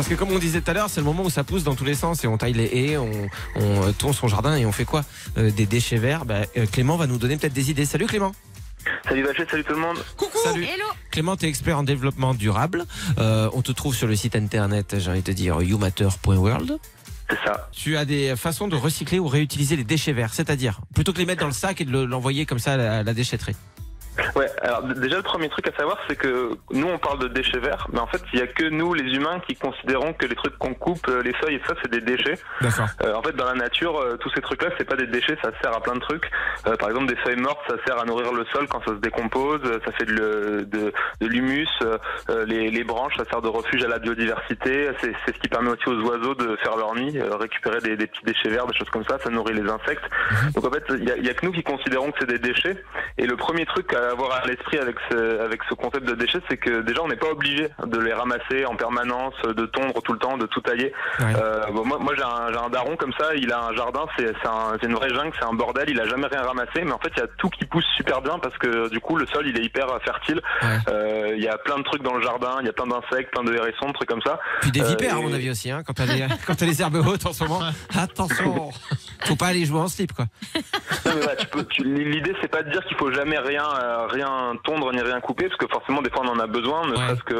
Parce que comme on disait tout à l'heure, c'est le moment où ça pousse dans tous les sens et on taille les haies, on, on euh, tourne son jardin et on fait quoi Euh, Des déchets verts? Bah, euh, Clément va nous donner peut-être des idées. Salut Clément. Salut Vachette, salut tout le monde. Coucou. Salut. Hello Clément, tu es expert en développement durable. Euh, on te trouve sur le site internet, j'ai envie de te dire, youmatter.world. C'est ça. Tu as des façons de recycler ou réutiliser les déchets verts, c'est-à-dire plutôt que les mettre dans le sac et de le- l'envoyer comme ça à la déchetterie. Ouais, alors déjà le premier truc à savoir c'est que nous on parle de déchets verts, mais en fait il y a que nous les humains qui considérons que les trucs qu'on coupe, euh, les feuilles et ça c'est des déchets. D'accord. Euh, en fait dans la nature euh, tous ces trucs là c'est pas des déchets, ça sert à plein de trucs. Euh, par exemple des feuilles mortes ça sert à nourrir le sol quand ça se décompose, euh, ça fait de, de, de l'humus, euh, les, les branches ça sert de refuge à la biodiversité, c'est, ce qui permet aussi aux oiseaux de faire leur nid, récupérer des, des petits déchets verts, des choses comme ça, ça nourrit les insectes. Donc en fait il y a, a que nous qui considérons que c'est des déchets. Et le premier truc à avoir à l'esprit avec ce, avec ce concept de déchets, c'est que déjà on n'est pas obligé de les ramasser en permanence, de tondre tout le temps, de tout tailler. Ouais. Euh, bon, moi, moi j'ai un, daron comme ça, il a un jardin, c'est c'est un- c'est une vraie jungle, c'est un bordel, il a jamais rien ramassé, mais en fait il y a tout qui pousse super bien parce que du coup le sol il est hyper fertile. Ouais. Euh, Il y a plein de trucs dans le jardin, il y a plein d'insectes, plein de hérissons, de trucs comme ça. Puis des Euh, vipères, à mon avis aussi, hein, quand t'as les, les herbes hautes en ce moment. Attention, faut pas aller jouer en slip, quoi. L'idée c'est pas de dire qu'il faut jamais rien rien tondre ni rien couper parce que forcément des fois on en a besoin, ne Ouais. serait-ce que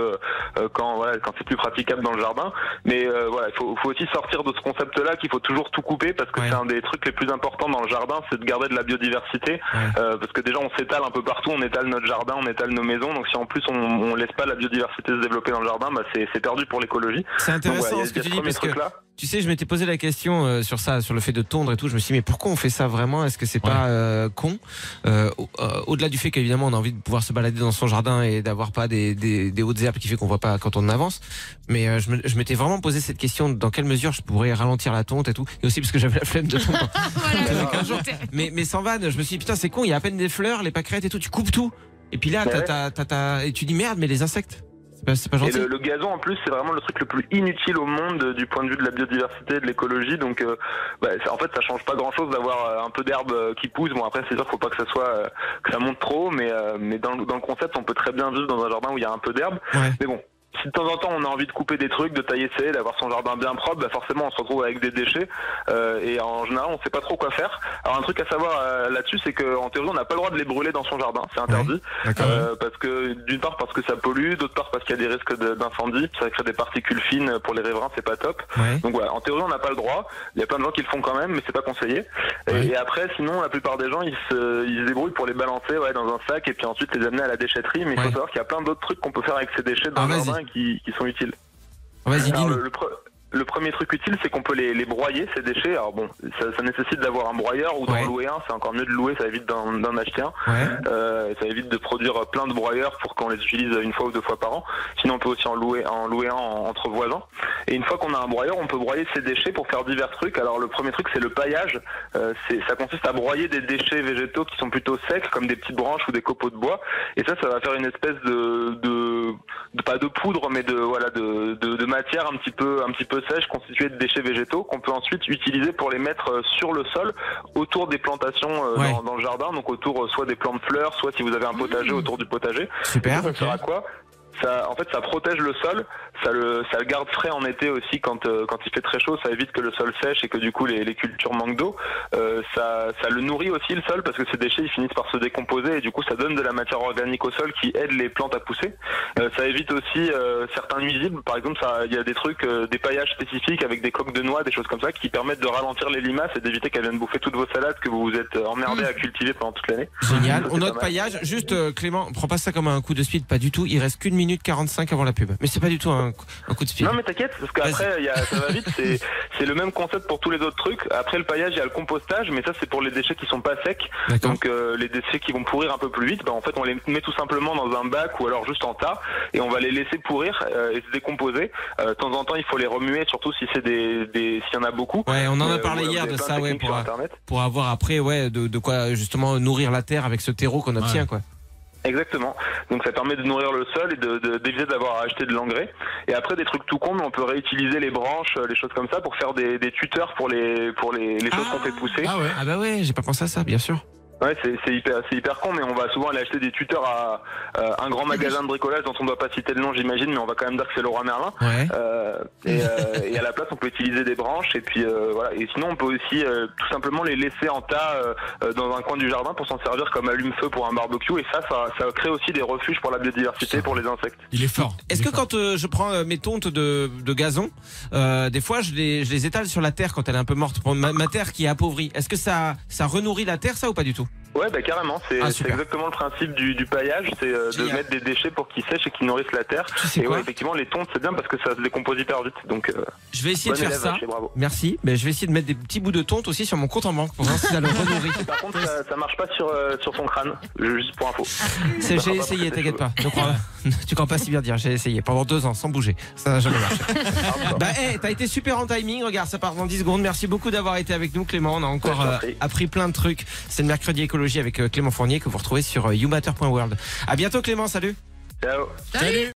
euh, quand voilà quand c'est plus praticable dans le jardin. Mais euh, voilà, il faut, faut aussi sortir de ce concept-là qu'il faut toujours tout couper parce que Ouais. c'est un des trucs les plus importants dans le jardin, c'est de garder de la biodiversité. Ouais. Euh, parce que déjà on s'étale un peu partout, on étale notre jardin, on étale nos maisons. Donc si en plus on, on laisse pas la biodiversité se développer dans le jardin, bah c'est perdu pour l'écologie. C'est Donc, voilà, intéressant y a- ce que tu dis parce que. Tu sais, je m'étais posé la question euh, sur ça, sur le fait de tondre et tout. Je me suis dit, mais pourquoi on fait ça vraiment? Est-ce que c'est pas euh, con? Euh, au- euh, Au-delà du fait qu'évidemment on a envie de pouvoir se balader dans son jardin et d'avoir pas des, des, des hautes herbes qui fait qu'on voit pas quand on avance, mais euh, je me- je m'étais vraiment posé cette question dans quelle mesure je pourrais ralentir la tonte et tout, et aussi parce que j'avais la flemme de tondre. Voilà, mais, mais sans vanne, je me suis dit, putain, c'est con, il y a à peine des fleurs, les pâquerettes et tout, tu coupes tout. Et puis là, t'as, Ouais. t'as, t'as- t'as- et tu dis merde, mais les insectes, pas, pas Et le, le gazon en plus c'est vraiment le truc le plus inutile au monde euh, du point de vue de la biodiversité, de l'écologie. Donc euh, bah, en fait ça change pas grand chose d'avoir euh, un peu d'herbe euh, qui pousse. Bon après c'est sûr qu'il faut pas que ça soit euh, que ça monte trop, mais euh, mais dans, le- dans le concept on peut très bien vivre dans un jardin où il y a un peu d'herbe. Ouais. Mais bon. Si de temps en temps on a envie de couper des trucs, de tailler ses d'avoir son jardin bien propre, bah forcément on se retrouve avec des déchets euh, et en général on sait pas trop quoi faire. Alors un truc à savoir euh, là-dessus c'est qu'en théorie on n'a pas le droit de les brûler dans son jardin, c'est interdit. Euh, parce que d'une part parce que ça pollue, d'autre part parce qu'il y a des risques d'incendie, ça crée des particules fines pour les riverains, c'est pas top. Donc voilà, en théorie on n'a pas le droit. Il y a plein de gens qui le font quand même, mais c'est pas conseillé. Et- après, sinon la plupart des gens ils se, ils se débrouillent pour les balancer ouais, dans un sac et puis ensuite les amener à la déchetterie. Mais il faut savoir qu'il y a plein d'autres trucs qu'on peut faire avec ces déchets dans Ah, le jardin qui, qui sont utiles. Vas-y, Alors, dis-nous. le, le pre- le premier truc utile, c'est qu'on peut les, les broyer, ces déchets. Alors bon, ça, ça nécessite d'avoir un broyeur ou d'en Ouais. louer un. C'est encore mieux de louer, ça évite d'en d'en acheter un. Ouais. Euh, ça évite de produire plein de broyeurs pour qu'on les utilise une fois ou deux fois par an. Sinon, on peut aussi en louer, en louer un en- entre voisins. Et une fois qu'on a un broyeur, on peut broyer ces déchets pour faire divers trucs. Alors, le premier truc, c'est le paillage. Euh, c'est- ça consiste à broyer des déchets végétaux qui sont plutôt secs, comme des petites branches ou des copeaux de bois. Et ça, ça va faire une espèce de, de, de- pas de poudre, mais de voilà, de, de, de matière un petit peu, un petit peu sèche, constituée de déchets végétaux, qu'on peut ensuite utiliser pour les mettre euh, sur le sol, autour des plantations euh, Ouais. dans, dans le jardin, donc autour euh, soit des plants de fleurs, soit si vous avez un potager autour du potager. Super. Ça sert à quoi? Ça, en fait, ça protège le sol, ça le, ça le garde frais en été aussi quand, euh, quand il fait très chaud, ça évite que le sol sèche et que du coup les, les cultures manquent d'eau. Euh, ça, ça le nourrit aussi le sol parce que ces déchets ils finissent par se décomposer et du coup ça donne de la matière organique au sol qui aide les plantes à pousser. Euh, ça évite aussi euh, certains nuisibles, par exemple, il y a des trucs, euh, des paillages spécifiques avec des coques de noix, des choses comme ça qui permettent de ralentir les limaces et d'éviter qu'elles viennent bouffer toutes vos salades que vous vous êtes emmerdés à cultiver pendant toute l'année. Génial. On note paillage. Juste, Clément, prends pas ça comme un coup de speed, pas du tout. Il reste qu'une minute 45 avant la pub. Mais c'est pas du tout un, un coup de speed. Non mais t'inquiète parce qu'après il y a- ça va vite c'est le même concept pour tous les autres trucs après le paillage il y a le compostage mais ça c'est pour les déchets qui sont pas secs donc euh, les déchets qui vont pourrir un peu plus vite bah, en fait on les met tout simplement dans un bac ou alors juste en tas et on va les laisser pourrir euh, et se décomposer Euh, de temps en temps il faut les remuer surtout si c'est des, des s'il y en a beaucoup Ouais, on en a parlé hier de ça, ouais, pour, sur internet pour avoir après, ouais, de, de quoi justement nourrir la terre avec ce terreau qu'on obtient, Ouais. quoi. Exactement. Donc ça permet de nourrir le sol et de- de- d'éviter d'avoir à acheter de l'engrais. Et après des trucs tout cons, mais on peut réutiliser les branches, euh, les choses comme ça, pour faire des, des tuteurs pour les pour les, les choses qu'on fait pousser. Ah ouais. Ah bah ouais, j'ai pas pensé à ça, bien sûr. Ouais, c'est c'est hyper, c'est hyper con, mais on va souvent aller acheter des tuteurs à euh, un grand magasin de bricolage dont on ne doit pas citer le nom, j'imagine, mais on va quand même dire que c'est Leroy Merlin. Ouais. Euh, et, euh, et à la place, on peut utiliser des branches, et puis euh, voilà. Et sinon, on peut aussi euh, tout simplement les laisser en tas euh, dans un coin du jardin pour s'en servir comme allume-feu pour un barbecue. Et ça, ça, ça crée aussi des refuges pour la biodiversité, pour les insectes. Il est fort. Est-ce que fort. quand euh, je prends euh, mes tontes de, de gazon, euh, des fois je les, je les étale sur la terre quand elle est un peu morte, pour ma, ma terre qui est appauvrie. Est-ce que ça, ça renourrit la terre, ça ou pas du tout? Ouais, bah carrément. C'est Ah, exactement le principe du, du paillage, c'est euh, de mettre des déchets pour qu'ils sèchent et qu'ils nourrissent la terre. Tu sais Et ouais, effectivement, les tontes, c'est bien parce que ça se décompose hyper vite. Donc, euh, Je vais essayer de faire ça. Bravo. Merci, mais je vais essayer de mettre des petits bouts de tonte aussi sur mon compte en banque pour voir si ça le renourrit. Par contre, ça, ça marche pas sur, euh, sur ton crâne, juste pour info. J'ai essayé, t'inquiète pas. Ne crois, tu crois pas si bien dire, j'ai essayé pendant deux ans sans bouger. Ça n'a jamais marché. Ah, Bah, hey, t'as été super en timing. Regarde, ça part dans 10 secondes. Merci beaucoup d'avoir été avec nous, Clément. On a encore je euh, appris plein de trucs. C'est le mercredi avec euh, Clément Fournier que vous retrouvez sur euh, youmatter.world. À bientôt, Clément. Salut. Ciao. Salut